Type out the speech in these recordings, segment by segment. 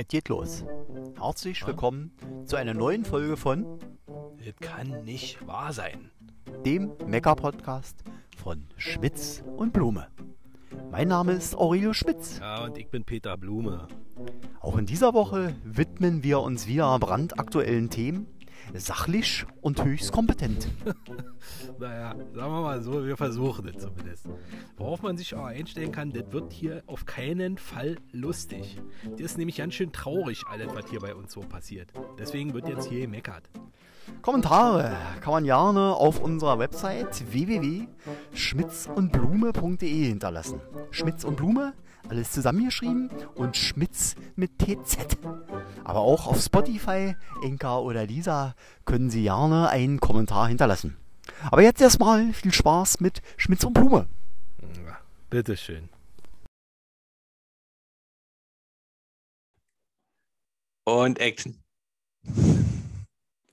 Es geht los. Herzlich willkommen zu einer neuen Folge von Das kann nicht wahr sein. dem Mecker-Podcast von Schmitz und Blume. Mein Name ist Aurelio Schmitz. Ja, und ich bin Peter Blume. Auch in dieser Woche widmen wir uns wieder brandaktuellen Themen, sachlich und höchst kompetent. Naja, sagen wir mal so, wir versuchen es zumindest. Worauf man sich auch einstellen kann, das wird hier auf keinen Fall lustig. Das ist nämlich ganz schön traurig, alles, was hier bei uns so passiert. Deswegen wird jetzt hier gemeckert. Kommentare kann man gerne auf unserer Website www.schmitzundblume.de hinterlassen. Schmitz und Blume, alles zusammengeschrieben und Schmitz mit TZ. Aber auch auf Spotify, Enka oder Lisa können Sie gerne einen Kommentar hinterlassen. Aber jetzt erstmal viel Spaß mit Schmitz und Blume. Ja, bitteschön. Und Action.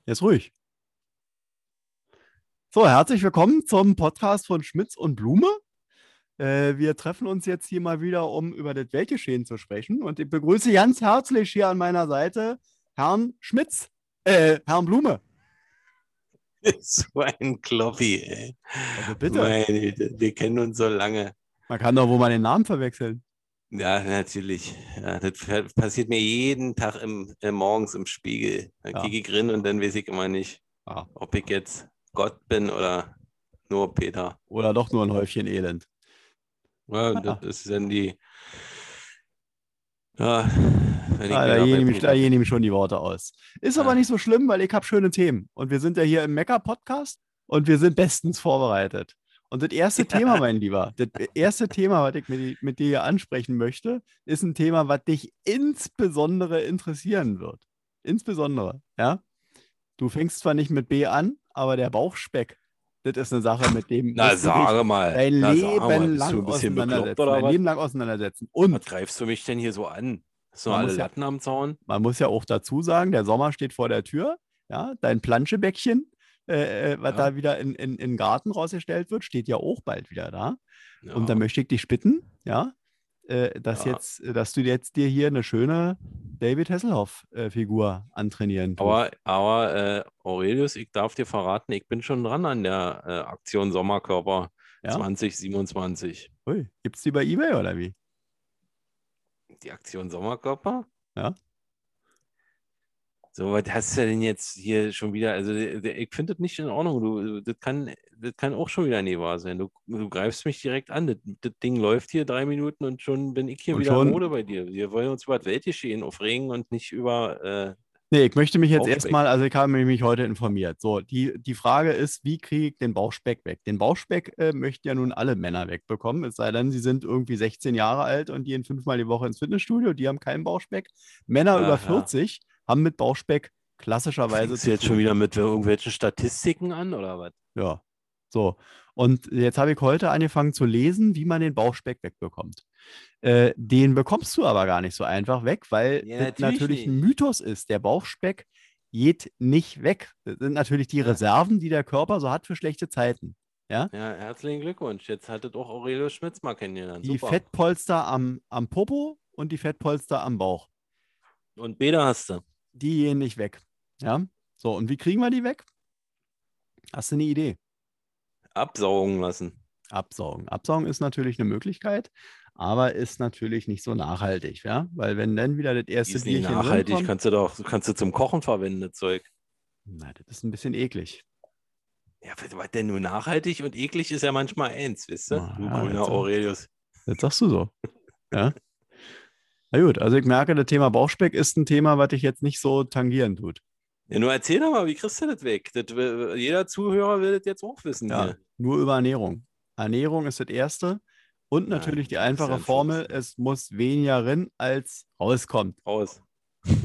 Jetzt ruhig. So, herzlich willkommen zum Podcast von Schmitz und Blume. Äh, wir treffen uns jetzt hier mal wieder, um über das Weltgeschehen zu sprechen. Und ich begrüße ganz herzlich hier an meiner Seite Herrn Schmitz, äh, Herrn Blume. So ein Kloppi, ey. Also bitte. Meine wir kennen uns so lange. Man kann doch wohl mal den Namen verwechseln. Ja, natürlich. Ja, das passiert mir jeden Tag im, äh, morgens im Spiegel. Da Ja. kicke ich rein und dann weiß ich immer nicht, Ja. ob ich jetzt Gott bin oder nur Peter. Oder doch nur ein Häufchen Elend. Ja, Ah. das ist dann die. Ja, wenn ich Ah, da, gehen gehen ihm schon die Worte aus. Ist aber Ah. nicht so schlimm, weil ich habe schöne Themen. Und wir sind ja hier im Mecker-Podcast und wir sind bestens vorbereitet. Und das erste Thema, mein Lieber, das erste Thema, was ich mit, mit dir hier ansprechen möchte, ist ein Thema, was dich insbesondere interessieren wird. Insbesondere, ja. Du fängst zwar nicht mit B an, aber der Bauchspeck, das ist eine Sache, mit dem Na, sage mal. dein Na, Leben mal, lang auseinandersetzen. oder Dein was? Leben lang auseinandersetzen. Und Was greifst du mich denn hier so an? Man alle ja- Latten am Zaun? man muss ja auch dazu sagen, der Sommer steht vor der Tür. Ja, dein Planschebäckchen, äh, äh, was Ja. da wieder in, in, in den Garten rausgestellt wird, steht ja auch bald wieder da. Ja. Und da möchte ich dich bitten, ja, äh, dass Ja. jetzt, äh, dass du jetzt dir hier eine schöne David Hasselhoff-Figur antrainieren tust. Aber, aber äh, Aurelius, ich darf dir verraten, ich bin schon dran an der äh, Aktion Sommerkörper ja? 2027. Ui, gibt's die bei eBay oder wie? Die Aktion Sommerkörper? Ja. So, was hast du denn jetzt hier schon wieder? Also, ich finde das nicht in Ordnung. Du, das kann, das kann auch schon wieder nicht wahr sein. Du, du greifst mich direkt an. Das, das Ding läuft hier drei Minuten und schon bin ich hier Und wieder schon- Mode bei dir. Wir wollen uns über das Weltgeschehen aufregen und nicht über. Äh, Nee, ich möchte mich jetzt erstmal, also ich habe mich heute informiert. So, die, die Frage ist, wie kriege ich den Bauchspeck weg? Den Bauchspeck äh, möchten ja nun alle Männer wegbekommen, es sei denn, sie sind irgendwie 16 Jahre alt und gehen fünfmal die Woche ins Fitnessstudio, die haben keinen Bauchspeck. Männer über Aha. 40 haben mit Bauchspeck klassischerweise fängst du jetzt schon wieder mit irgendwelchen Statistiken an oder was? Ja, so. Und jetzt habe ich heute angefangen zu lesen, wie man den Bauchspeck wegbekommt. Äh, den bekommst du aber gar nicht so einfach weg, weil Ja, das natürlich natürlich ein. Mythos ist. Der Bauchspeck geht nicht weg. Das sind natürlich die Ja. Reserven, die der Körper so hat für schlechte Zeiten. Ja, herzlichen Glückwunsch. Jetzt hattet auch Aurelio Schmitz mal kennengelernt. Die Super. Fettpolster am, am Popo und die Fettpolster am Bauch. Und Beda hast du. Die gehen nicht weg. Ja, so. Und wie kriegen wir die weg? Hast du eine Idee? Absaugen lassen. Absaugen. Absaugen ist natürlich eine Möglichkeit, aber ist natürlich nicht so nachhaltig, ja? Weil wenn dann wieder das Die erste ist nicht Bierchen nachhaltig. drin kommt, Kannst du doch, kannst du zum Kochen verwenden, das Zeug. na, das ist ein bisschen eklig. Ja, was denn nur nachhaltig und eklig ist ja manchmal eins, wisst ihr? Ah, Du grüner jetzt- Aurelius. Das sagst du so. Ja. Na gut, also ich merke, das Thema Bauchspeck ist ein Thema, was dich jetzt nicht so tangieren tut. Ja, nur erzähl doch mal, wie kriegst du das weg? Das, jeder Zuhörer will das jetzt auch wissen. Ja, hier. nur über Ernährung. Ernährung ist das Erste. Und Ja, natürlich die ja einfache ein Formel, es muss weniger rein, als rauskommt. Raus.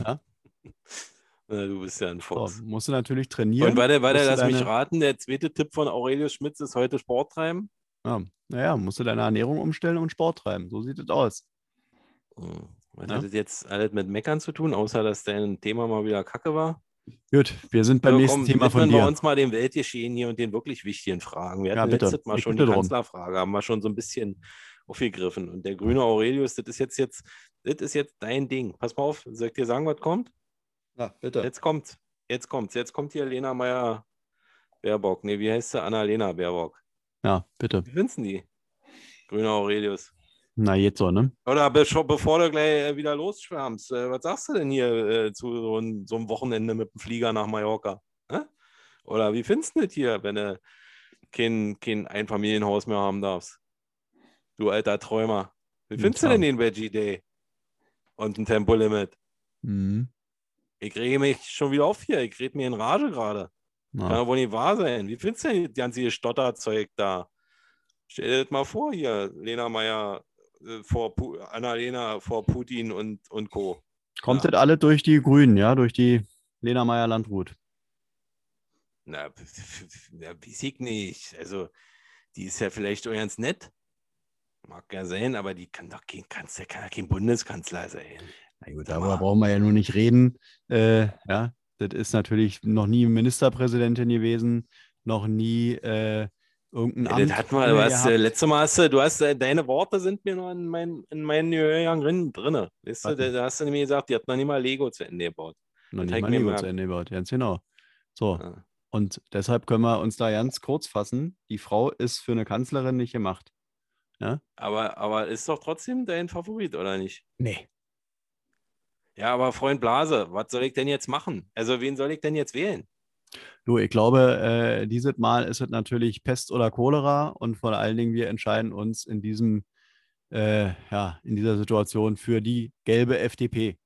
Ja. Na, du bist ja ein So, Fuchs. musst du natürlich trainieren. und warte, warte, lass mich deine- raten. Der zweite Tipp von Aurelius Schmitz ist heute Sport treiben. Ja, naja, musst du deine Ernährung umstellen und Sport treiben. So sieht es aus. Hm. Was Ja. hat das jetzt alles mit Meckern zu tun, außer dass dein Thema mal wieder kacke war? Gut, wir sind beim So, nächsten komm, Thema von widmen wir dir. uns mal dem Weltgeschehen hier und den wirklich wichtigen Fragen. Wir Ja, hatten bitte. letztes Mal Ich schon die drum. Kanzlerfrage, haben wir schon so ein bisschen aufgegriffen. Und der grüne Aurelius, das ist jetzt, jetzt, das ist jetzt dein Ding. Pass mal auf, soll ich dir sagen, was kommt? Ja, bitte. Jetzt kommt, jetzt kommt's. Jetzt kommt hier Lena Meyer Baerbock. Nee, wie heißt sie? Annalena Baerbock. Ja, bitte. Wie findest du die? Grüner Aurelius. Na, jetzt so, ne? Oder be bevor du gleich äh, wieder losschwärmst, äh, was sagst du denn hier äh, zu so, ein, so einem Wochenende mit dem Flieger nach Mallorca? Hä? Oder wie findest du das hier, wenn du kein, kein Einfamilienhaus mehr haben darfst? Du alter Träumer. Wie findest du denn den Veggie Day? Und ein Tempolimit? Mhm. Ich rege mich schon wieder auf hier. Ich rede mir in Rage gerade. Kann ja wohl nicht wahr sein. Wie findest du denn das ganze Stotterzeug da? Stell dir das mal vor hier, Lena Meyer vor Pu Annalena vor Putin und, und Co. Kommt ja. das alle durch die Grünen, ja? Durch die Lena Meyer-Landrut. Na, ja, weiß ich nicht. Also, die ist ja vielleicht auch ganz nett. Mag ja sein, aber die kann doch kein, Kanzler, kann ja kein Bundeskanzler sein. Na gut, darüber brauchen wir ja nur nicht reden. Äh, ja, das ist natürlich noch nie Ministerpräsidentin gewesen, noch nie äh, irgendein Ja, Amt. das hatten wir, du hast, äh, gehabt. letzte Mal hast du, du hast, äh, deine Worte sind mir noch in, mein, in meinen Gehörgang drin. drinne. Weißt du, Was da, da hast du nämlich gesagt, die hat noch nicht mal Lego zu Ende gebaut. noch nicht mal Lego gemerkt. zu Ende gebaut. Ganz genau. So, Ja. und deshalb können wir uns da ganz kurz fassen. Die Frau ist für eine Kanzlerin nicht gemacht. Aber, aber ist doch trotzdem dein Favorit, oder nicht? Nee. Ja, aber Freund Blase, was soll ich denn jetzt machen? Also, wen soll ich denn jetzt wählen? Du, ich glaube, äh, dieses Mal ist es natürlich Pest oder Cholera und vor allen Dingen wir entscheiden uns in diesem, äh, ja, in dieser Situation für die gelbe FDP.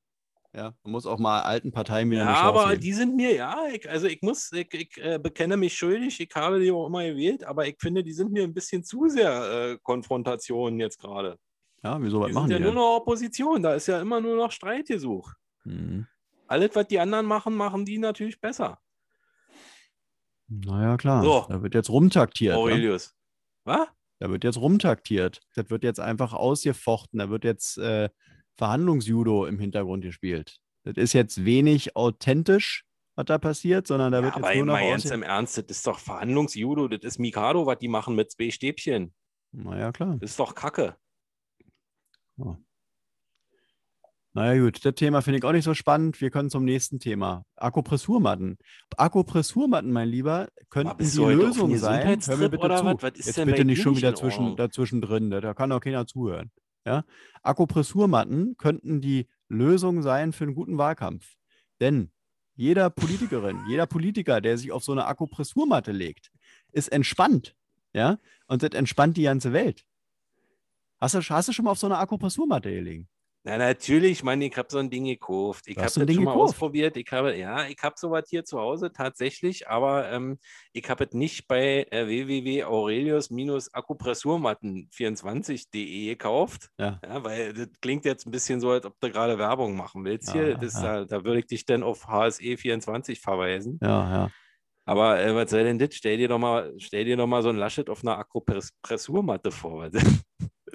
Ja, man muss auch mal alten Parteien wieder Ja, eine Chance aber geben. die sind mir, ja, ich, also ich muss, ich, ich äh, bekenne mich schuldig, ich habe die auch immer gewählt, aber ich finde, die sind mir ein bisschen zu sehr äh, Konfrontation jetzt gerade. Ja, wieso, was Die machen sind ja die nur denn? noch Opposition, da ist ja immer nur noch Streitgesuch. Mhm. Alles, was die anderen machen, machen die natürlich besser. Naja, klar. So. Da wird jetzt rumtaktiert. Ne? Aurelius. Was? Da wird jetzt rumtaktiert. Das wird jetzt einfach ausgefochten. Da wird jetzt äh, Verhandlungsjudo im Hintergrund gespielt. Das ist jetzt wenig authentisch, was da passiert, sondern da Ja, wird aber jetzt nur noch mal ganz im Ernst, das ist doch Verhandlungsjudo, das ist Mikado, was die machen mit zwei Stäbchen. Naja, klar. Das ist doch Kacke. Naja, gut, das Thema finde ich auch nicht so spannend. Wir können zum nächsten Thema. Akupressurmatten. Akupressurmatten, mein Lieber, könnten die Lösung sein. Hör mir bitte zu. was? Was ist Jetzt bitte nicht schon wieder zwischen, dazwischen drin. Da kann doch keiner zuhören. Ja? Akupressurmatten könnten die Lösung sein für einen guten Wahlkampf. Denn jeder Politikerin, jeder Politiker, der sich auf so eine Akupressurmatte legt, ist entspannt. Ja? Und das entspannt die ganze Welt. Hast du, hast du schon mal auf so einer Akupressurmatte gelegen? Na, natürlich, Mann, ich habe so ein Ding gekauft. Ich habe das schon mal gekauft? ausprobiert. Ich habe, ja, ich habe sowas hier zu Hause tatsächlich, aber ähm, ich habe es nicht bei äh, www.aurelius-akupressurmatten24.de gekauft. Ja. weil das klingt jetzt ein bisschen so, als ob du gerade Werbung machen willst hier. Ja, Das, ja. Da, da würde ich dich dann auf HSE24 verweisen. Ja, ja. Aber äh, was soll denn das? Stell dir doch mal, stell dir doch mal so ein Laschet auf einer Akupressurmatte vor.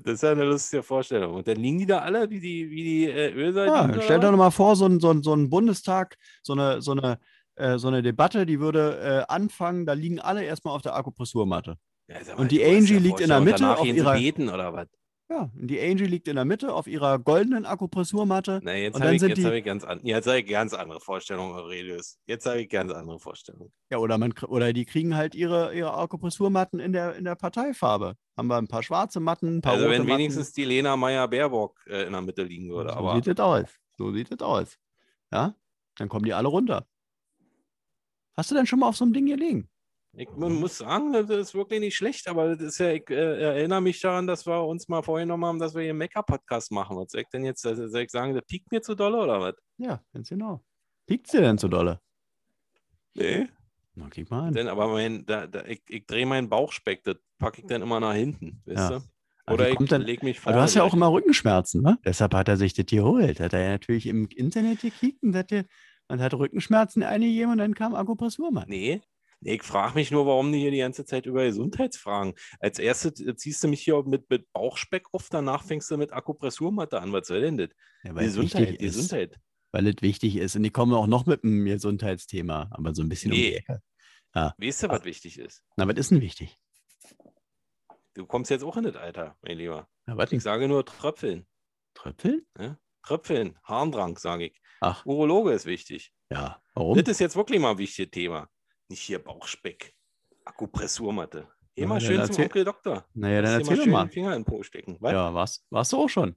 Das ist ja eine lustige Vorstellung. Und dann liegen die da alle wie die, wie die äh, Ölsardinen. Ja, stell dir doch mal vor, so ein, so ein, so ein Bundestag, so eine, so eine, äh, so eine Debatte, die würde äh, anfangen, da liegen alle erstmal auf der Akupressurmatte. Ja, sag Und die Angie liegt in der Mitte auf ihrer- beten oder was? Ja, und die Angie liegt in der Mitte auf ihrer goldenen Akupressurmatte. Na, jetzt habe ich, jetzt die- hab ich, ganz an, jetzt hab ich ganz andere Vorstellungen, Aurelius. Jetzt habe ich ganz andere Vorstellungen. Ja, oder, man, oder die kriegen halt ihre, ihre Akupressurmatten in der, in der Parteifarbe. Haben wir ein paar schwarze Matten, ein paar Also wenn Matten. wenigstens die Lena Meyer-Baerbock äh, in der Mitte liegen würde. so aber sieht es aus. So sieht es aus. Ja, dann kommen die alle runter. Hast du denn schon mal auf so einem Ding gelegen? Ich mu- muss sagen, das ist wirklich nicht schlecht, aber das ist ja, ich äh, erinnere mich daran, dass wir uns mal vorgenommen haben, dass wir hier einen Mecker-Podcast machen. Was soll ich denn jetzt, also soll ich sagen, das piekt mir zu dolle oder was? Ja, ganz genau. Piekt dir denn so dolle? Nee. Na, klick mal an. Denn, aber mein, da, da, ich, ich drehe meinen Bauchspeck, das packe ich dann immer nach hinten, weißt Ja. du? Oder ich denn- lege mich vorne. du hast ja auch immer Rückenschmerzen, ne? Deshalb hat er sich das geholt. Hat er ja natürlich im Internet gekickt und hat, dir- und hat Rückenschmerzen eingegeben und dann kam Akupressurmann. Nee. Nee, ich frage mich nur, warum die hier die ganze Zeit über Gesundheitsfragen. Als erstes äh, ziehst du mich hier mit, mit Bauchspeck auf, danach fängst du mit Akupressurmatte an. Was soll denn das? Ja, weil es Gesundheit. Gesundheit. Weil es wichtig ist. Und die kommen auch noch mit einem Gesundheitsthema, aber so ein bisschen um die Nee. Ecke. Weißt du, was wichtig ist? Na, was ist denn wichtig? Du kommst jetzt auch in das Alter, mein Lieber. Ja, was Ich sage nur Tröpfeln. Tröpfeln? Tröpfeln, Harndrang, sage ich. Ach, Urologe ist wichtig. ja. Warum? Das ist jetzt wirklich mal ein wichtiges Thema. Nicht hier Bauchspeck, Akupressurmatte. Geh Ja, schön zum erzähl- Onkel Doktor. Naja, dann erzähl doch mal. den Finger in den Po stecken. Was? Ja, was? Warst du auch schon?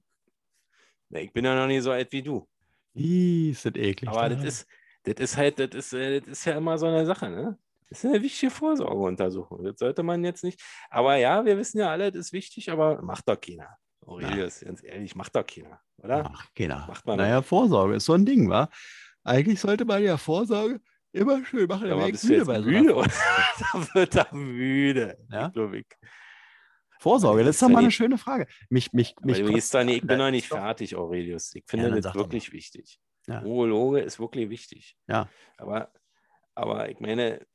Na, ich bin ja noch nicht so alt wie du. Ih, ist das eklig. Aber da. das ist, das ist halt, das ist, äh, das ist ja immer so eine Sache, ne? Das ist eine wichtige Vorsorgeuntersuchung. Das sollte man jetzt nicht. Aber ja, wir wissen ja alle, das ist wichtig, aber macht doch keiner. Aurelius, ganz ehrlich, macht doch keiner, oder? Ach, keiner. Macht man naja, Vorsorge ist so ein Ding, wa? Eigentlich sollte man ja Vorsorge immer schön machen. Ja, aber ich bist jetzt bei so müde? Oder? da wird er müde. Ja? Vorsorge, Das ist doch ja mal eine schöne Frage. Mich, mich, mich du kotzt gehst da nicht, ich bin noch nicht fertig, Aurelius. Ich Ja, finde dann das wirklich wichtig. Ja. Urologe ist wirklich wichtig. Ja. Aber, aber ich meine,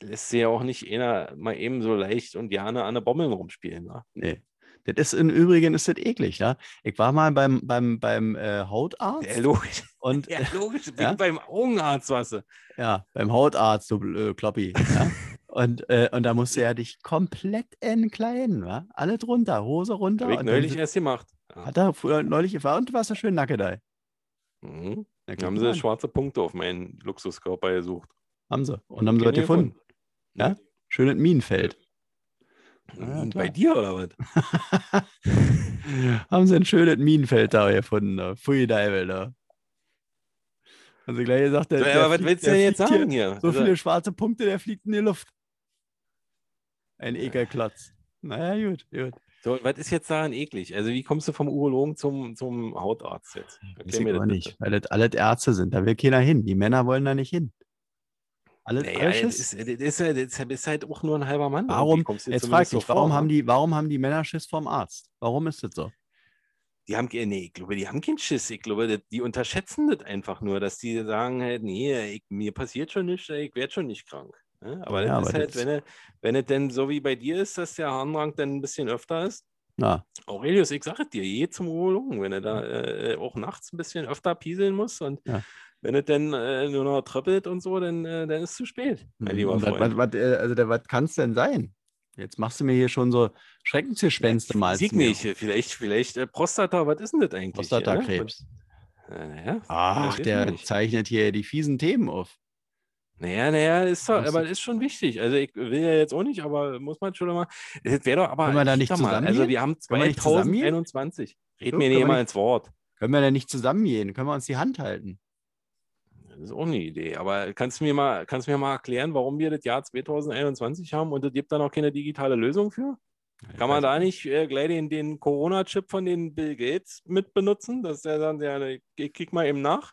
lässt sich ja auch nicht einer mal eben so leicht und gerne an der Bommeln rumspielen. Ne? Nee. Das ist im Übrigen ist das eklig, ja. Ich war mal beim, beim, beim äh, Hautarzt Ja, logisch. und Ja, logisch. Ja? beim Augenarzt, was du. ja, beim Hautarzt, du äh, Kloppi. Ja? und, äh, und da musste er dich komplett entkleiden, wa? Alle drunter, Hose runter. Habe ich neulich erst gemacht. Ja. Hat er früher neulich gefahren und du warst ja schön nackedei. Mhm. Guck haben sie an. schwarze Punkte auf meinen Luxuskörper gesucht. Haben sie. Und haben sie was Keine gefunden. Ja? Schön in Minenfeld. Ja. Bei dir oder was? haben sie ein schönes Minenfeld da gefunden. Da. Pfui Deibel, da. Haben sie gleich gesagt, der, So, der aber was fliegt- willst du denn jetzt sagen hier, hier? So Also- viele schwarze Punkte, der fliegt in die Luft. Ein Ekelklotz. Naja, gut, gut. So, was ist jetzt daran eklig? Also, wie kommst du vom Urologen zum, zum Hautarzt jetzt? Weiß Erklär ich mir das nicht, bitte. weil das alles Ärzte sind. Da will keiner hin. Die Männer wollen da nicht hin. Alles, Naja, alles ist, ist, das ist halt auch nur ein halber Mann. Warum, jetzt frag zumindest ich, so warum vor, haben, die, warum haben die Männer Schiss vorm Arzt? Warum ist das so? Die haben, nee, ich glaube, die haben keinen Schiss. Ich glaube, die unterschätzen das einfach nur, dass die sagen halt, nee, ich, mir passiert schon nichts, ich werde schon nicht krank. Ne? Aber Ja, das ist aber halt, wenn, es- wenn es denn so wie bei dir ist, dass der Harndrang dann ein bisschen öfter ist. Na, Aurelius, ich sage dir, geh zum Urologen, wenn er da äh, auch nachts ein bisschen öfter pieseln muss und Ja. Wenn es dann äh, nur noch tröppelt und so, dann, äh, dann ist es zu spät, mein lieber Und was, Freund. was, was, äh, also, der- was kann es denn sein? Jetzt machst du mir hier schon so Schreckensgespenste mal. Sieg nicht, vielleicht, vielleicht äh, Prostata, was ist denn das eigentlich? Prostatakrebs. Äh, naja, Ach, der zeichnet hier die fiesen Themen auf. naja, naja, ist doch, Was- aber ist schon wichtig. Also ich will ja jetzt auch nicht, aber muss man schon mal. Das wäre doch aber. Können wir da nicht mal, Also wir haben Können wir nicht zusammengehen? 2021. Red So, mir nicht mal ins Wort. Können wir denn nicht zusammengehen? Können wir uns die Hand halten? Das ist auch eine Idee. Aber kannst du mir mal, kannst mir mal erklären, warum wir das Jahr 2021 haben und es gibt da noch keine digitale Lösung für? Kann man da nicht äh, gleich den, den Corona-Chip von den Bill Gates mit benutzen? Dass der dann, ja, ich kick mal eben nach.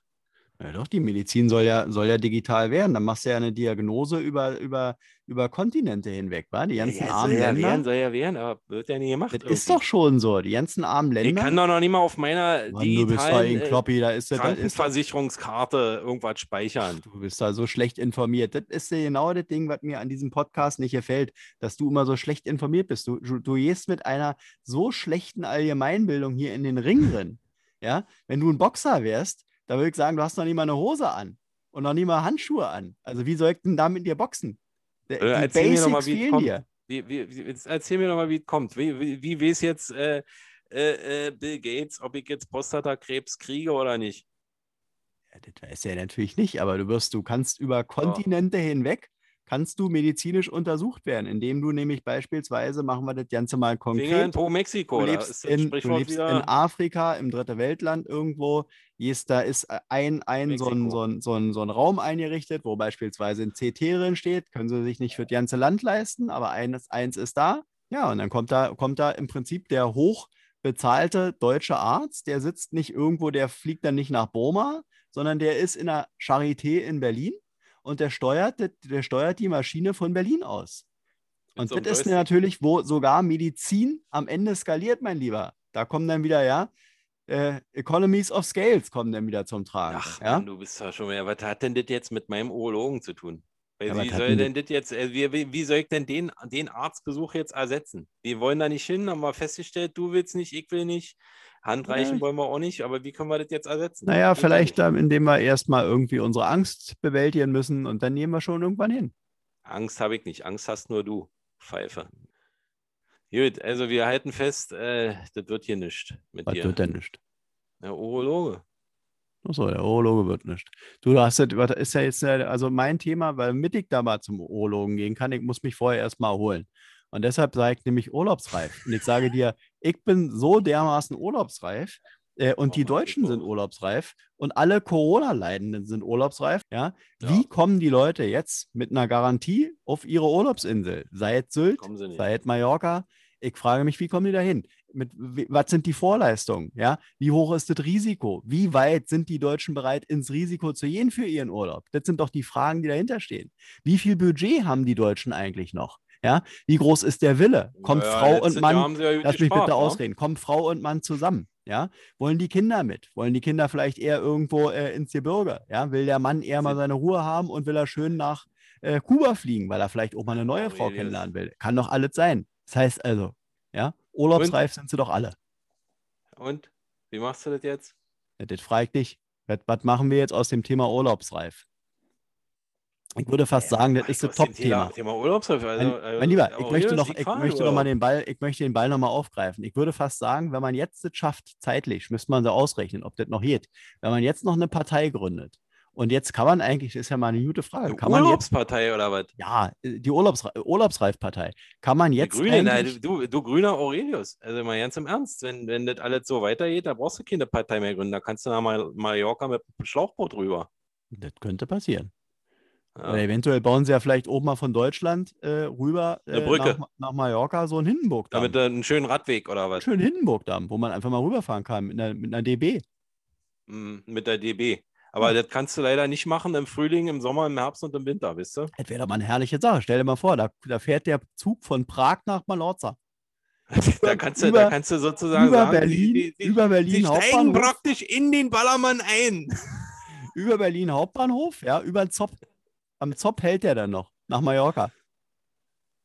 Ja, doch, die Medizin soll ja, soll ja digital werden. Dann machst du ja eine Diagnose über, über, über Kontinente hinweg, wa? Die ganzen ja, armen soll ja Länder. werden, soll ja werden, aber wird ja nie gemacht. das ist irgendwie. doch schon so. Die ganzen armen Ich Länder. kann doch noch nicht mal auf meiner Mann, du bist da digitalen ein äh, Kloppi, da ist ist Krankenversicherungskarte irgendwas speichern. Du bist da so schlecht informiert. Das ist ja genau das Ding, was mir an diesem Podcast nicht gefällt, dass du immer so schlecht informiert bist. Du, du, du gehst mit einer so schlechten Allgemeinbildung hier in den Ring drin. Ja, wenn du ein Boxer wärst, da würde ich sagen, du hast noch nie mal eine Hose an und noch nie mal Handschuhe an. Also wie soll ich denn da mit dir boxen? Der- Äh, Die erzähl mir doch mal, Basics wie es fehlen kommt. dir. Wie, wie, erzähl mir doch mal, wie es kommt. Wie, wie, wie weiß jetzt äh, äh, äh, Bill Gates, ob ich jetzt Prostatakrebs kriege oder nicht? Ja, das weiß er natürlich nicht, aber du wirst, du kannst über Kontinente hinweg, kannst du medizinisch untersucht werden, indem du nämlich beispielsweise, machen wir das Ganze mal Finger in konkret, Po Mexiko. du lebst, ist in, du lebst in. Afrika, im dritte Weltland irgendwo, jest, da ist ein, ein, so, ein, so, ein, so, ein, so ein Raum eingerichtet, wo beispielsweise ein CT drin steht, können sie sich nicht für das ganze Land leisten, aber eines, eins ist da. Ja, und dann kommt da, kommt da im Prinzip der hochbezahlte deutsche Arzt, der sitzt nicht irgendwo, der fliegt dann nicht nach Burma, sondern der ist in der Charité in Berlin und der steuert, der, steuert die Maschine von Berlin aus. Und das ist natürlich, wo sogar Medizin am Ende skaliert, mein Lieber. Da kommen dann wieder, ja, äh, Economies of Scales kommen dann wieder zum Tragen. Ach, ja? Mann, du bist ja schon mehr. Was hat denn das jetzt mit meinem Urologen zu tun? Weil Ja, wie soll denn das jetzt, äh, wie, wie, wie soll ich denn den, den Arztbesuch jetzt ersetzen? Wir wollen da nicht hin, haben wir festgestellt, du willst nicht, ich will nicht. Handreichen Ja. wollen wir auch nicht, aber wie können wir das jetzt ersetzen? Naja, vielleicht ähm, indem wir erstmal irgendwie unsere Angst bewältigen müssen und dann nehmen wir schon irgendwann hin. Angst habe ich nicht. Angst hast nur du, Pfeife. Gut, also wir halten fest, äh, das wird hier nichts mit Was dir. wird denn nicht? Der Urologe. Achso, der Urologe wird nicht. Du hast das, das ist ja jetzt, also mein Thema, weil mit ich da mal zum Urologen gehen kann, ich muss mich vorher erstmal erholen. Und deshalb sage ich nämlich urlaubsreif. Und ich sage dir, ich bin so dermaßen urlaubsreif äh, und die Oh mein Deutschen sind urlaubsreif und alle Corona-Leidenden sind urlaubsreif. Ja? Ja. Wie kommen die Leute jetzt mit einer Garantie auf ihre Urlaubsinsel? Sei es Sylt, sei es Mallorca. Ich frage mich, wie kommen die da hin? Mit, was sind die Vorleistungen? Ja? Wie hoch ist das Risiko? Wie weit sind die Deutschen bereit, ins Risiko zu gehen für ihren Urlaub? Das sind doch die Fragen, die dahinter stehen. Wie viel Budget haben die Deutschen eigentlich noch? Ja? Wie groß ist der Wille? Kommt Ja, Frau und Mann Lass mich bitte wa? ausreden. Kommen Frau und Mann zusammen? Ja? Wollen die Kinder mit? Wollen die Kinder vielleicht eher irgendwo äh, ins Gebirge? Ja? Will der Mann eher mal seine Ruhe haben und will er schön nach äh, Kuba fliegen, weil er vielleicht auch mal eine neue Frau Aurelius. kennenlernen will? Kann doch alles sein. Das heißt also, ja, urlaubsreif sind sie doch alle. Und? Wie machst du das jetzt? Ja, Das frage ich dich. Was, was machen wir jetzt aus dem Thema urlaubsreif? Ich würde fast sagen, das ist das Thema, Top-Thema. Thema Urlaubshilfe. Also, Mein, äh, mein Lieber, ich möchte noch, die ich Frage, möchte noch mal den Ball, ich möchte den Ball noch mal aufgreifen. Ich würde fast sagen, wenn man jetzt das schafft, zeitlich, müsste man so ausrechnen, ob das noch geht. Wenn man jetzt noch eine Partei gründet und jetzt kann man eigentlich, das ist ja mal eine gute Frage, kann man jetzt, Urlaubspartei oder was? ja, die Urlaubsre Urlaubsreifpartei, kann man Die jetzt Grüne, nein, du, du grüner Aurelius. Also mal ganz im Ernst, wenn, wenn das alles so weitergeht, da brauchst du keine Partei mehr gründen. Da kannst du nach Mal Mallorca mit dem Schlauchboot rüber. das könnte passieren. Ja. Oder eventuell bauen sie ja vielleicht oben mal von Deutschland äh, rüber Eine äh, nach, nach Mallorca so einen Hindenburgdamm. Damit einen schönen Radweg oder was? Schönen Hindenburgdamm, wo man einfach mal rüberfahren kann mit einer, mit einer DB. Mm, Mit der DB. Aber das kannst du leider nicht machen im Frühling, im Sommer, im Herbst und im Winter, wisst ihr? Das wäre doch mal eine herrliche Sache. Stell dir mal vor, da, da fährt der Zug von Prag nach Malorza. Da kannst du, Über- da kannst du sozusagen Über sagen, Berlin, die, die, über Berlin steigen Hauptbahnhof, praktisch in den Ballermann ein. über Berlin Hauptbahnhof, ja, über den Zopp. Am Zopp hält der dann noch nach Mallorca.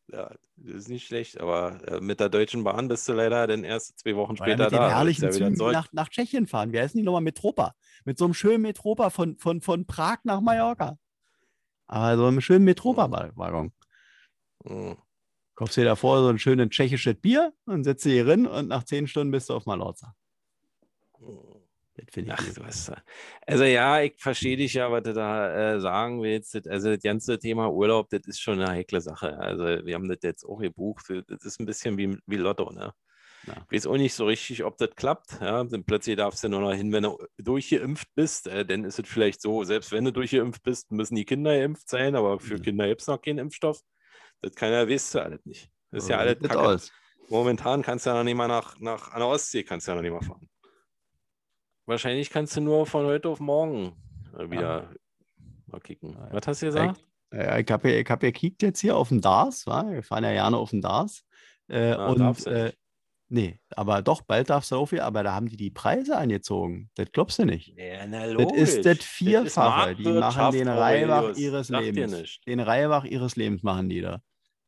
Ja, das ist nicht schlecht, aber äh, mit der Deutschen Bahn bist du leider dann erst zwei Wochen Weil er später mit den da. herrlichen ja Zügen nach, nach Tschechien fahren. Wie heißen die nochmal? Metropa. Mit so einem schönen Metropa von, von, von Prag nach Mallorca. Aber so einem schönen Metropa-Waggon. Mm. Kaufst dir davor so ein schönes tschechisches Bier und setzt dich hier rein und nach zehn Stunden bist du auf Malorza. Das finde ich Ach, hast, also ja, ich verstehe dich ja, was du da äh, sagen willst. Das, also das ganze Thema Urlaub, das ist schon eine heikle Sache. Also wir haben das jetzt auch gebucht. Das ist ein bisschen wie, wie Lotto, ne? Ja. Ich weiß auch nicht so richtig, ob das klappt. Ja? Dann plötzlich darfst du nur noch hin, wenn du durchgeimpft bist. Äh, dann ist es vielleicht so, selbst wenn du durchgeimpft bist, müssen die Kinder geimpft sein, aber für Ja. Kinder gibt es noch keinen Impfstoff. Das kann ja, weißt du alles nicht. Das ist ja So alles. Momentan kannst du ja noch nicht mal nach, nach an der Ostsee kannst du ja noch nicht mal fahren. Wahrscheinlich kannst du nur von heute auf morgen äh, wieder mal kicken. Ja, ja. Was hast du gesagt? Ja, ich habe ja, ich hab ja gekickt jetzt hier auf den DARS. Wa? Wir fahren ja gerne auf den DARS. Äh, Ah, und äh, nee, aber doch, bald darfst du wieder, aber da haben die die Preise angezogen. Das glaubst du nicht. Ja, na Das logisch. ist das Vierfache. Die machen den Reihwach ihres dir Lebens. Den Reihwach ihres Lebens machen die da.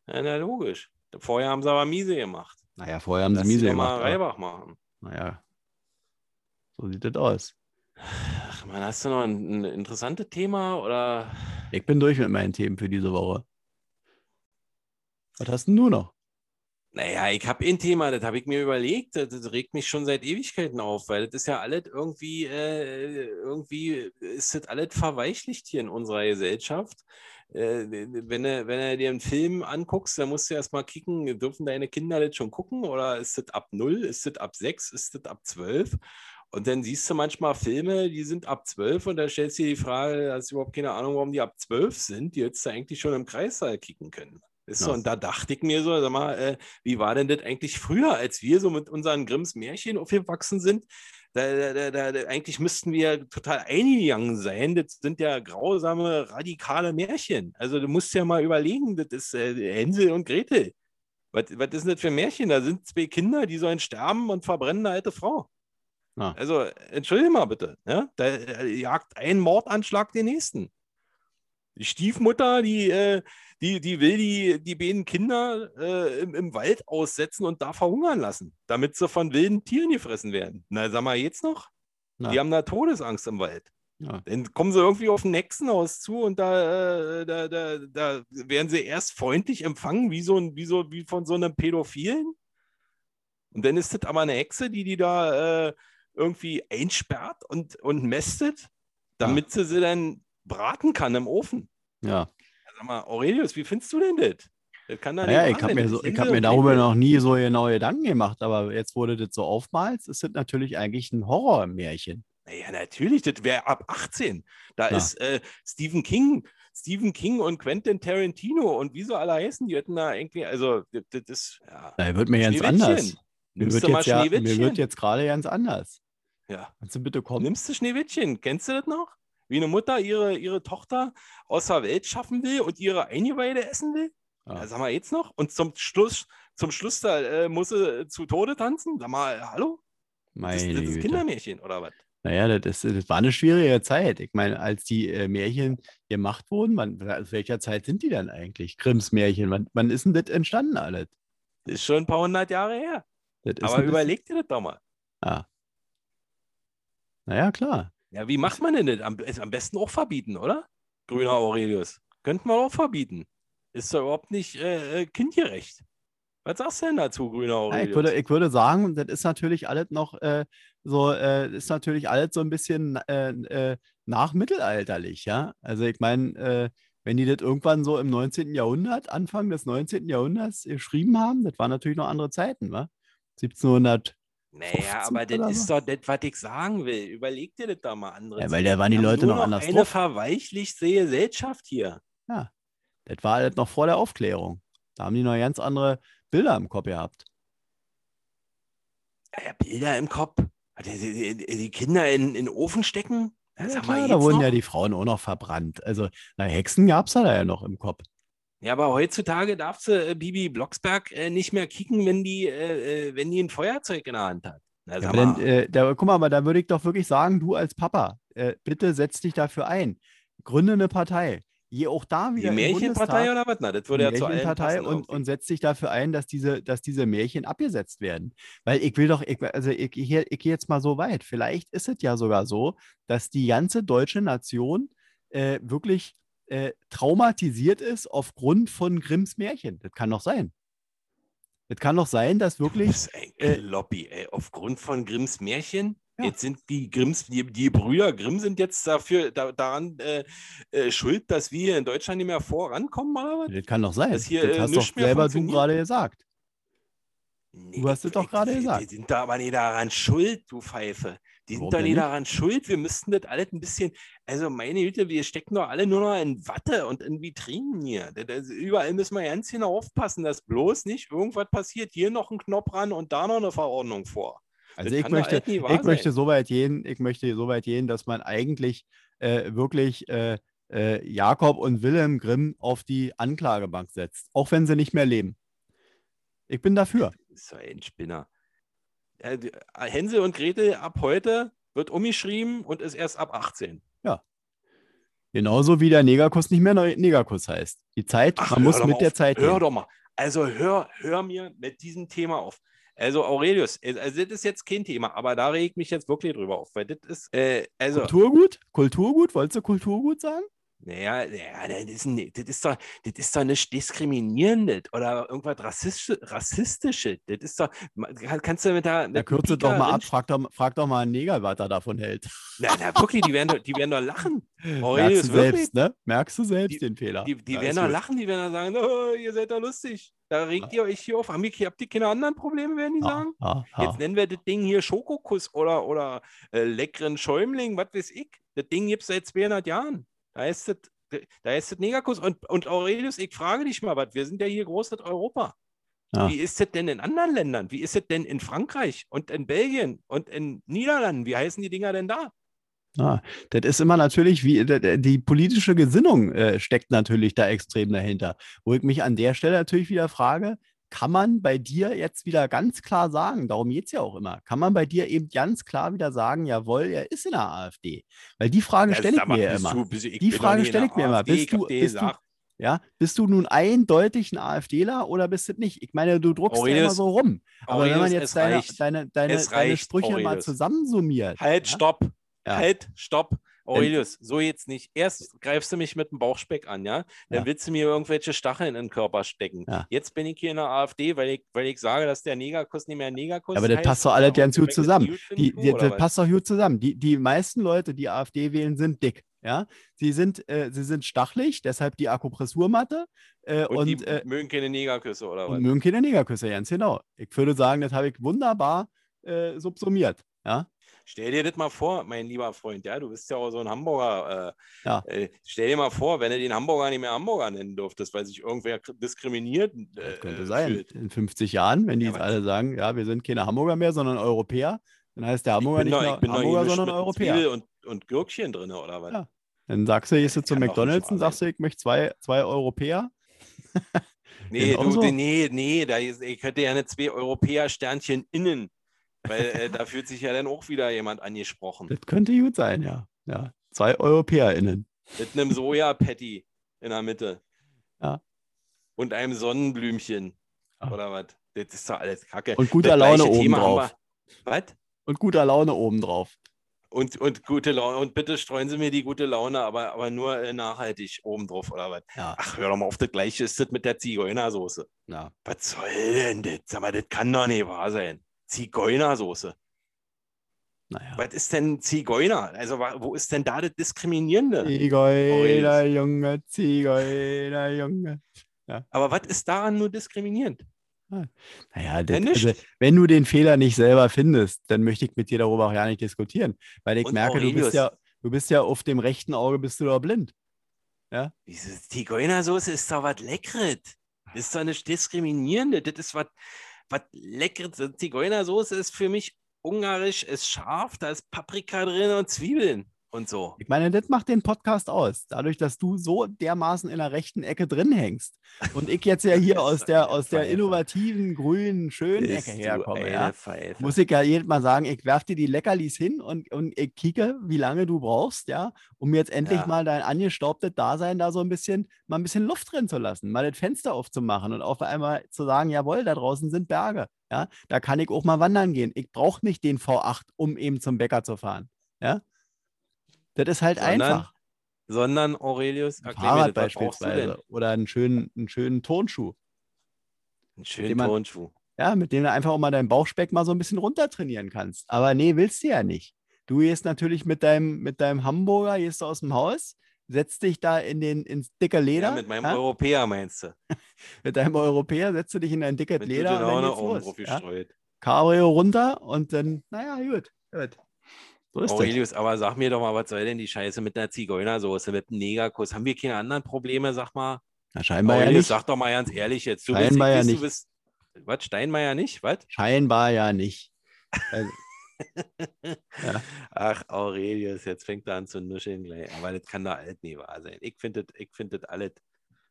Ja, na logisch. Vorher haben sie aber miese gemacht. Naja, vorher haben sie Lass sie miese mal gemacht. aber- Reibach machen. Naja, so sieht das aus. Ach man, hast du noch ein, ein interessantes Thema oder? Ich bin durch mit meinen Themen für diese Woche. Was hast denn du noch? Naja, ich habe ein Thema, das habe ich mir überlegt, das, das regt mich schon seit Ewigkeiten auf, weil das ist ja alles irgendwie, äh, irgendwie ist das alles verweichlicht hier in unserer Gesellschaft. Äh, wenn, du, wenn du dir einen Film anguckst, dann musst du erstmal kicken, dürfen deine Kinder das schon gucken oder ist das ab 0, ist das ab 6, ist das ab 12? Und dann siehst du manchmal Filme, die sind ab 12 und da stellst du dir die Frage, hast du überhaupt keine Ahnung, warum die ab 12 sind, die du eigentlich schon im Kreissaal kicken können. Du? Ja. Und da dachte ich mir so, sag mal, äh, wie war denn das eigentlich früher, als wir so mit unseren Grimms Märchen aufgewachsen sind? Da, da, da, da, eigentlich müssten wir total eingegangen sein. Das sind ja grausame, radikale Märchen. Also du musst ja mal überlegen, das ist äh, Hänsel und Gretel. Was, was ist denn das für ein Märchen? Da sind zwei Kinder, die sollen sterben und verbrennen eine alte Frau. Ja. Also, entschuldige mal bitte. Ja? Da äh, jagt ein Mordanschlag den nächsten. Die Stiefmutter, die, äh, die, die will die, die beiden Kinder äh, im, im Wald aussetzen und da verhungern lassen, damit sie von wilden Tieren gefressen werden. Na, sag mal, jetzt noch? Ja. Die haben da Todesangst im Wald. Ja. Dann kommen sie irgendwie auf ein Hexenhaus zu und da, äh, da, da, da werden sie erst freundlich empfangen, wie, so ein, wie, so, wie von so einem Pädophilen. Und dann ist das aber eine Hexe, die die da irgendwie einsperrt und, und mästet, damit sie sie dann braten kann im Ofen. Ja. Sag mal, Aurelius, wie findest du denn das? Das kann da Naja, ich habe mir, so, ich hab mir darüber noch nie so genaue Gedanken gemacht, aber jetzt wurde das so aufmalst, ist das natürlich eigentlich ein Horrormärchen. Naja, natürlich, das wäre ab 18. Da Ja. ist äh, Stephen King, Stephen King und Quentin Tarantino und wie so alle heißen, die hätten da irgendwie, also das, das ist ja, Da wird mir ganz anders. Mir wird, ja, mir wird jetzt gerade ganz anders. Ja. Kannst du bitte kommen? Nimmst du Schneewittchen? Kennst du das noch? Wie eine Mutter ihre, ihre Tochter aus der Welt schaffen will und ihre Eingeweide essen will? Ja. Ja, sag mal jetzt noch? Und zum Schluss, zum Schluss da äh, muss sie zu Tode tanzen? Sag mal, hallo? Das, Meine das ist Güte. Kindermärchen oder was? Naja, das, ist, das war eine schwierige Zeit. Ich meine, als die äh, Märchen gemacht wurden, wann, aus welcher Zeit sind die dann eigentlich? Grimms Märchen. Wann, wann ist denn das entstanden alles? Das ist schon ein paar hundert Jahre her. Das ist Aber überleg dir das doch mal. Ah. Naja, klar. Ja, wie macht man denn das? Am, besten auch verbieten, oder? Grüner Aurelius. Könnten wir auch verbieten. Ist doch überhaupt nicht äh, äh, kindgerecht. Was sagst du denn dazu, grüner Ja, Aurelius? ich, würde, ich würde sagen, das ist natürlich alles noch äh, so, äh, ist natürlich alles so ein bisschen äh, äh, nachmittelalterlich, ja. Also ich meine, wenn die das irgendwann so im 19. Jahrhundert, Anfang des 19. Jahrhunderts geschrieben haben, das waren natürlich noch andere Zeiten, wa? 1700, naja, 15 aber das ist doch das, was ich sagen will. Überleg dir das doch mal andere. ja, weil da waren die Leute nur noch anders eine drauf. verweichlichte Gesellschaft hier. Das war alles noch vor der Aufklärung. Da haben die noch ganz andere Bilder im Kopf gehabt. Ja, Bilder im Kopf. Die, die, die, Kinder in, in den Ofen stecken? Ja, Ja, klar, da wurden noch? ja die Frauen auch noch verbrannt. Also, na, Hexen gab es da ja noch im Kopf. Ja, aber heutzutage darfst du äh, Bibi Blocksberg äh, nicht mehr kicken, wenn die, äh, äh, wenn die ein Feuerzeug in der Hand hat. Na, Ja, dann, äh, da, guck mal, aber da würde ich doch wirklich sagen, du als Papa, äh, bitte setz dich dafür ein. Gründe eine Partei. Je auch da die wieder im Märchenpartei oder was? Na, das die würde ja zu allen passen und, und setz dich dafür ein, dass diese, dass diese Märchen abgesetzt werden. Weil ich will doch, ich, also ich, ich, ich gehe jetzt mal so weit. Vielleicht ist es ja sogar so, dass die ganze deutsche Nation äh, wirklich äh, traumatisiert ist aufgrund von Grimms Märchen. Das kann doch sein. Das kann doch sein, dass wirklich bist ein äh, Kloppi, ey. Aufgrund von Grimms Märchen? Ja. Jetzt sind die Grimms, die, die Brüder Grimm sind jetzt dafür da, daran äh, äh, schuld, dass wir hier in Deutschland nicht mehr vorankommen, oder was? Das kann doch sein. Dass hier, das äh, hast doch nichts mehr selber du gerade gesagt. Nee, Du hast es doch gerade gesagt. Die sind da aber nicht daran schuld, du Pfeife. Die sind doch nicht daran schuld. Wir müssten das alles ein bisschen, also meine Güte, wir stecken doch alle nur noch in Watte und in Vitrinen hier. Das, das, überall müssen wir ganz genau aufpassen, dass bloß nicht irgendwas passiert. Hier noch ein Knopf ran und da noch eine Verordnung vor. Also Das ich möchte, ich möchte sein. so weit gehen, ich möchte so weit gehen, dass man eigentlich äh, wirklich äh, äh, Jakob und Wilhelm Grimm auf die Anklagebank setzt, auch wenn sie nicht mehr leben. Ich bin dafür. Das ist so ein Spinner. Äh, die- Hänsel und Gretel ab heute wird umgeschrieben und ist erst ab 18. Genauso wie der Negerkuss nicht mehr Negerkuss heißt. Die Zeit, man hör muss mit mal der auf. Zeit Hör gehen. doch mal. Also hör, hör mir mit diesem Thema auf. Also Aurelius, äh, also das ist jetzt kein Thema, aber da reg ich mich jetzt wirklich drüber auf, weil das ist, äh, also, Kulturgut? Kulturgut? Wolltest du Kulturgut sagen? Naja, naja, das ist, ein- das ist doch, das ist doch nicht diskriminierendes oder irgendwas Rassistisch, Rassistisches. Das ist doch, kann- kannst du mit der, mit dem kürze doch mal ab. Frag doch, frag doch mal einen Neger, was er davon hält. Na, na wirklich, die werden doch, die werden doch lachen. Merkst Aurelius, du wirklich. selbst, ne? Merkst du selbst Die- den Fehler. Die, die Ja, werden doch lachen, die werden doch sagen, oh, ihr seid doch lustig. Da regt ihr euch hier auf. Haben ihr, habt ihr keine anderen Probleme, werden die Ja, sagen? ja, ja. Jetzt nennen wir das Ding hier Schokokuss oder, oder äh, leckeren Schäumling, was weiß ich. Das Ding gibt es seit 200 Jahren. Da ist das, da ist das Negerkuss. Und, und Aurelius, ich frage dich mal was. Wir sind ja hier groß in Europa. Ja. Wie ist das denn in anderen Ländern? Wie ist das denn in Frankreich und in Belgien und in Niederlanden? Wie heißen die Dinger denn da? Ja, das ist immer natürlich, wie d- die politische Gesinnung äh, steckt natürlich da extrem dahinter. Wo ich mich an der Stelle natürlich wieder frage, kann man bei dir jetzt wieder ganz klar sagen, darum geht es ja auch immer, kann man bei dir eben ganz klar wieder sagen, jawohl, er ist in der AfD? Weil die Frage stelle ich mal, mir immer. du- ich Die Frage stelle ich mir immer. Bist du- bist du- Ja, bist du nun eindeutig ein AfDler oder bist du nicht? Ich meine, du druckst ja immer Aurelius, so rum. Aber wenn man Aurelius, jetzt deine, deine, deine, deine Sprüche mal Aurelius. zusammensummiert. Halt, ja? stopp. Ja. Halt, stopp. Aurelius, so jetzt nicht. Erst greifst du mich mit dem Bauchspeck an, ja? Dann Ja. willst du mir irgendwelche Stacheln in den Körper stecken. Ja. Jetzt bin ich hier in der AfD, weil ich, weil ich sage, dass der Negerkuss nicht mehr Negerkuss Ja, aber das passt doch alles und ganz gut zusammen. gut Die, die, das was? passt doch gut zusammen. Die, die meisten Leute, die AfD wählen, sind dick. Ja? Sie, sind, äh, sie sind stachlig, deshalb die Akupressurmatte äh, Und, und, äh, mögen keine Negerküsse, oder was? und mögen keine Negerküsse, ganz genau. Ich würde sagen, das habe ich wunderbar äh, subsumiert. Ja? Stell dir das mal vor, mein lieber Freund, ja, du bist ja auch so ein Hamburger. Äh, Ja. äh, stell dir mal vor, wenn du den Hamburger nicht mehr Hamburger nennen durftest, weil sich irgendwer diskriminiert äh, Das könnte äh, sein. fühlt. In 50 Jahren, wenn die Ja, jetzt alle sagen, ja, wir sind keine Hamburger mehr, sondern Europäer, dann heißt der Hamburger nicht doch, mehr ich bin doch Hamburger, sondern Europäer. Zwiebel und, und Gürkchen drin, oder was? Ja. Dann sagst du, gehst du Das zu McDonalds und sagst du, ich möchte zwei, zwei Europäer. Nee, du, so. nee, nee, da ist, ich hätte ja eine zwei Europäer-Sternchen innen, weil äh, da fühlt sich ja dann auch wieder jemand angesprochen. Das könnte gut sein, ja. ja. Zwei EuropäerInnen. Mit einem Soja-Patty in der Mitte. Ja. Und einem Sonnenblümchen. Ja. Oder was? Das ist doch alles Kacke. Und guter Das Laune obendrauf. Was? Und guter Laune obendrauf. Und, und gute Laune. Und bitte streuen Sie mir die gute Laune, aber, aber nur äh, nachhaltig obendrauf, oder was? Ja. Ach, hör doch mal auf, das gleiche ist das mit der Zigeunersoße. ja. Was soll denn das? Sag mal, das kann doch nicht wahr sein. Zigeunersoße. Naja. Was ist denn Zigeuner? Also, wo ist denn da das Diskriminierende? Zigeuner, Junge, Zigeuner, Junge. Aber was ist daran nur diskriminierend? Naja, das, also, wenn du den Fehler nicht selber findest, dann möchte ich mit dir darüber auch ja nicht diskutieren. Weil ich Und merke, du bist, ja, du bist ja auf dem rechten Auge bist du doch blind. Diese Zigeunersoße ist doch was Leckeres. Das ist doch nicht diskriminierend. Das ist was, was Leckeres. Zigeunersoße ist für mich ungarisch, ist scharf, da ist Paprika drin und Zwiebeln und so. Ich meine, das macht den Podcast aus. Dadurch, dass du so dermaßen in der rechten Ecke drin hängst. Und ich jetzt ja hier aus der, aus der innovativen, grünen, schönen Bist Ecke herkomme. Ja. Muss ich ja jedes Mal sagen, ich werf dir die Leckerlis hin und, und ich kicke, wie lange du brauchst, ja, um jetzt endlich Ja. mal dein angestaubtes Dasein da so ein bisschen, mal ein bisschen Luft drin zu lassen, mal das Fenster aufzumachen und auf einmal zu sagen, jawohl, da draußen sind Berge, ja, da kann ich auch mal wandern gehen. Ich brauche nicht den V8, um eben zum Bäcker zu fahren, ja. Das ist halt Sondern einfach. Sondern Aurelius, Ein Fahrrad beispielsweise oder einen schönen, einen schönen Turnschuh. Einen schönen Jemand- Turnschuh. Ja, mit dem du einfach auch mal deinen Bauchspeck mal so ein bisschen runtertrainieren kannst. Aber nee, willst du ja nicht. Du gehst natürlich mit deinem, mit deinem Hamburger, gehst du aus dem Haus, setzt dich da in den, ins dicke Leder. Ja, mit meinem ja? Europäer meinst du? mit deinem Europäer setzt du dich in dein dickes Mit Leder und dann geht's los. Ja? Cabrio runter und dann, naja, gut. gut. So ist das. Aurelius, aber sag mir doch mal, was soll denn die Scheiße mit einer Zigeunersoße, mit einem Negerkuss? Haben wir keine anderen Probleme, sag mal? Na, scheinbar ja Aurelius, nicht. sag doch mal ganz ehrlich jetzt. Du bist, Scheinbar ja weiß, nicht. Du bist, was, Steinmeier nicht? Was? Scheinbar ja nicht. Also, Ach, Aurelius, jetzt fängt er an zu nuscheln gleich. Aber das kann doch alles nie wahr sein. Ich finde das, ich find das alles.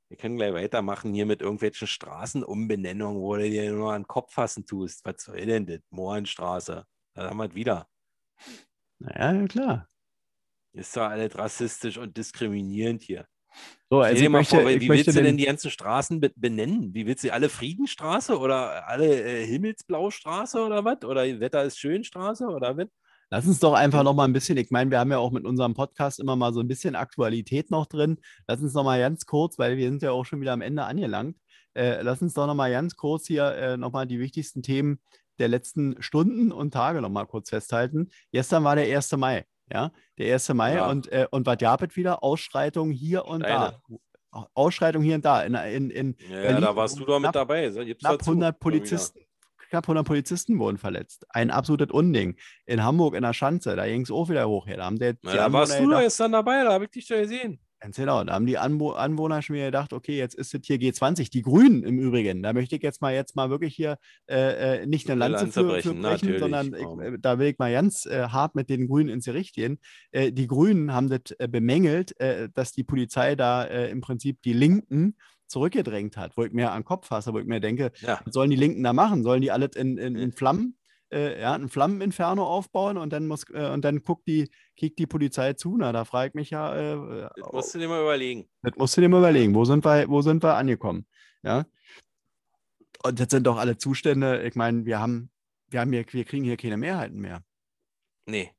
Wir können gleich weitermachen hier mit irgendwelchen Straßenumbenennungen, wo du dir nur an den Kopf fassen tust. Was soll denn das? Mohrenstraße. Da haben wir es wieder. Naja, ja, klar. Ist doch alles rassistisch und diskriminierend hier. So, Stell also dir ich mal möchte, vor, wie ich willst du denn den, die ganzen Straßen be benennen? Wie willst du alle Friedenstraße oder alle äh, Himmelsblaustraße oder was? Oder Wetter ist schön Straße oder was? Lass uns doch einfach noch mal ein bisschen, ich meine, wir haben ja auch mit unserem Podcast immer mal so ein bisschen Aktualität noch drin. Lass uns noch mal ganz kurz, weil wir sind ja auch schon wieder am Ende angelangt, äh, lass uns doch noch mal ganz kurz hier äh, noch mal die wichtigsten Themen der letzten Stunden und Tage noch mal kurz festhalten. Gestern war der 1. Mai, ja, der 1. Mai Ja. und, äh, und was gab es wieder? Ausschreitungen hier und Steine. da. Ausschreitungen hier und da. In, in, in Ja, Berlin da warst du doch mit dabei. Knapp dazu, 100 mal wieder. Polizisten. Knapp 100 Polizisten wurden verletzt. Ein absolutes Unding. In Hamburg, in der Schanze, da ging es auch wieder hoch her. Da haben die, Na, da warst du doch dann dabei, da habe ich dich doch gesehen. Ganz genau, da haben die Anwo Anwohner schon wieder gedacht, okay, jetzt ist es hier G20. Die Grünen im Übrigen, da möchte ich jetzt mal jetzt mal wirklich hier äh, äh, nicht eine Lanze, Lanze für, brechen, für brechen, sondern ich, äh, da will ich mal ganz äh, hart mit den Grünen ins Gericht gehen. Äh, die Grünen haben das äh, bemängelt, dass die Polizei da im Prinzip die Linken zurückgedrängt hat, wo ich mir an den Kopf fasse, wo ich mir denke, Ja. was sollen die Linken da machen? Sollen die alles in, in, in. Flammen, äh, ja, ein Flammeninferno aufbauen und dann muss äh, und dann guckt die, kickt die Polizei zu? Na, da frage ich mich ja, äh, Das musst du dir mal überlegen. das musst du dir mal überlegen, wo sind wir, wo sind wir angekommen? Ja. Und das sind doch alle Zustände, ich meine, wir haben, wir haben hier, wir kriegen hier keine Mehrheiten mehr. Nee.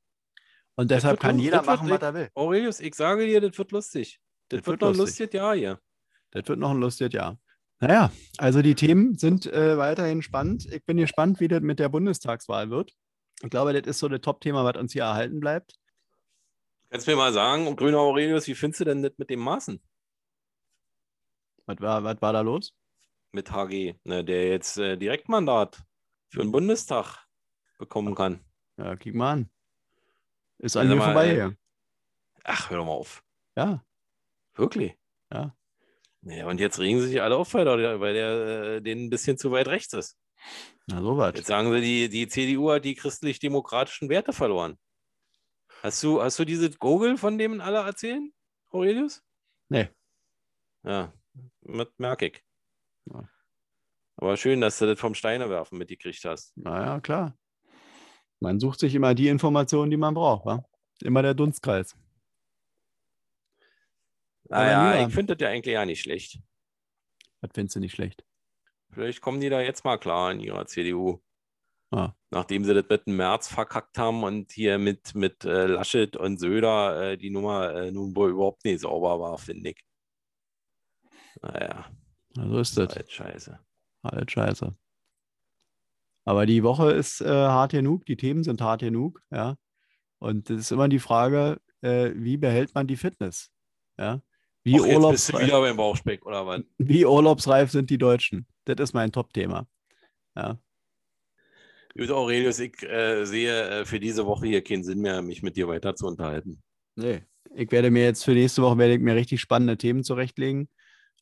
Und deshalb kann jeder machen, was er will. Aurelius, ich sage dir, das wird lustig. Das, Das wird wird noch ein lustig. lustiges Jahr hier. Das wird noch ein lustiges Jahr. Naja, also die Themen sind äh, weiterhin spannend. Ich bin gespannt, wie das mit der Bundestagswahl wird. Ich glaube, das ist so das Top-Thema, was uns hier erhalten bleibt. Kannst du mir mal sagen, grüner Aurelius, wie findest du denn das mit dem Maßen? Was war, was war da los? Mit HG, ne, der jetzt äh, Direktmandat für den Bundestag bekommen kann. Ja, kick mal an. Ist an mir vorbei äh, hier. Ach, hör doch mal auf. Ja, Wirklich? Ja. Ja, und jetzt regen sie sich alle auf, weil der, weil der äh, denen ein bisschen zu weit rechts ist. na sowas. Jetzt sagen sie, die, die CDU hat die christlich-demokratischen Werte verloren. Hast du, hast du diese Gogel, von dem alle erzählen, Aurelius? Nee. Ja, mit merke ich. Ja. Aber schön, dass du das vom Steinewerfen mitgekriegt hast. Naja, klar. Man sucht sich immer die Informationen, die man braucht. Wa? Immer der Dunstkreis. Naja, lieber- ich finde das ja eigentlich ja nicht schlecht. Das findest du nicht schlecht. Vielleicht kommen die da jetzt mal klar in ihrer CDU. Ah. Nachdem sie das mit dem März verkackt haben und hier mit, mit äh, Laschet und Söder äh, die Nummer äh, nun wohl überhaupt nicht sauber war, finde ich. Naja, Na, so ist das. halt scheiße. Halt scheiße. Aber die Woche ist äh, hart genug, die Themen sind hart genug, ja. Und es ist immer die Frage, äh, wie behält man die Fitness? Ja. Wie, Och, urlaubsreif, wie urlaubsreif sind die Deutschen? Das ist mein Top-Thema. Ja. Gut, Aurelius, ich äh, sehe äh, für diese Woche hier keinen Sinn mehr, mich mit dir weiter zu unterhalten. Nee. Ich werde mir jetzt für nächste Woche werde ich mir richtig spannende Themen zurechtlegen.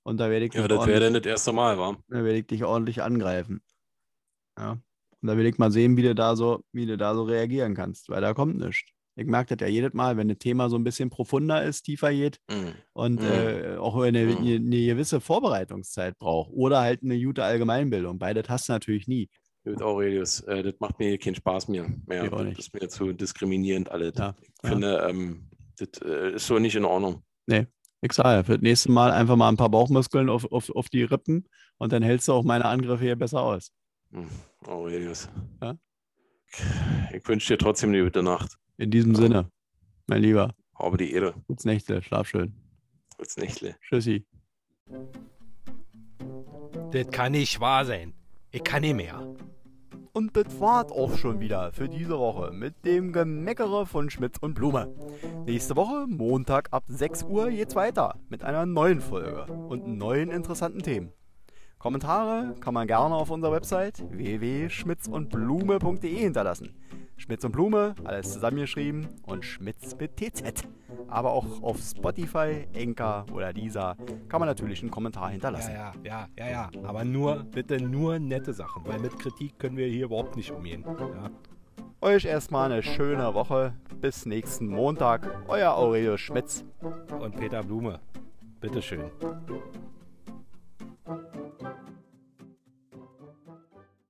Und da werde ich, Ja, das wäre ordentlich- dann das erste Mal, wa? da werde ich dich ordentlich angreifen. Ja. Und da will ich mal sehen, wie du da so, wie du da so reagieren kannst, weil da kommt nichts. Ich merke das ja jedes Mal, wenn das Thema so ein bisschen profunder ist, tiefer geht Mhm. und Mhm. äh, auch eine, Mhm. eine, eine gewisse Vorbereitungszeit braucht oder halt eine gute Allgemeinbildung. Beides hast du natürlich nie. Gut, Aurelius, äh, das macht mir keinen Spaß mehr. mehr. Das ist mir zu diskriminierend alles. Ja, Ich ja. finde, ähm, das äh, ist so nicht in Ordnung. Ich sage für das nächste Mal einfach mal ein paar Bauchmuskeln auf, auf, auf die Rippen und dann hältst du auch meine Angriffe hier besser aus. Hm, Aurelius. Ja? Ich wünsche dir trotzdem eine gute Nacht. In diesem Ja. Sinne, mein Lieber, Habe die Ehre. gutes Nächte, schlaf schön. Als Nächtle. Tschüssi. Das kann nicht wahr sein. Ich kann nicht mehr. Und das war's auch schon wieder für diese Woche mit dem Gemeckere von Schmitz und Blume. Nächste Woche, Montag ab 6 Uhr, geht's weiter mit einer neuen Folge und neuen interessanten Themen. Kommentare kann man gerne auf unserer Website www.schmitzundblume.de hinterlassen. Schmitz und Blume, alles zusammengeschrieben und Schmitz mit TZ. Aber auch auf Spotify, Enka oder Lisa kann man natürlich einen Kommentar hinterlassen. Ja, ja, ja, ja, ja. Aber nur, bitte nur nette Sachen, weil mit Kritik können wir hier überhaupt nicht umgehen. Ja. Euch erstmal eine schöne Woche. Bis nächsten Montag. Euer Aurelio Schmitz. Und Peter Blume, bitteschön.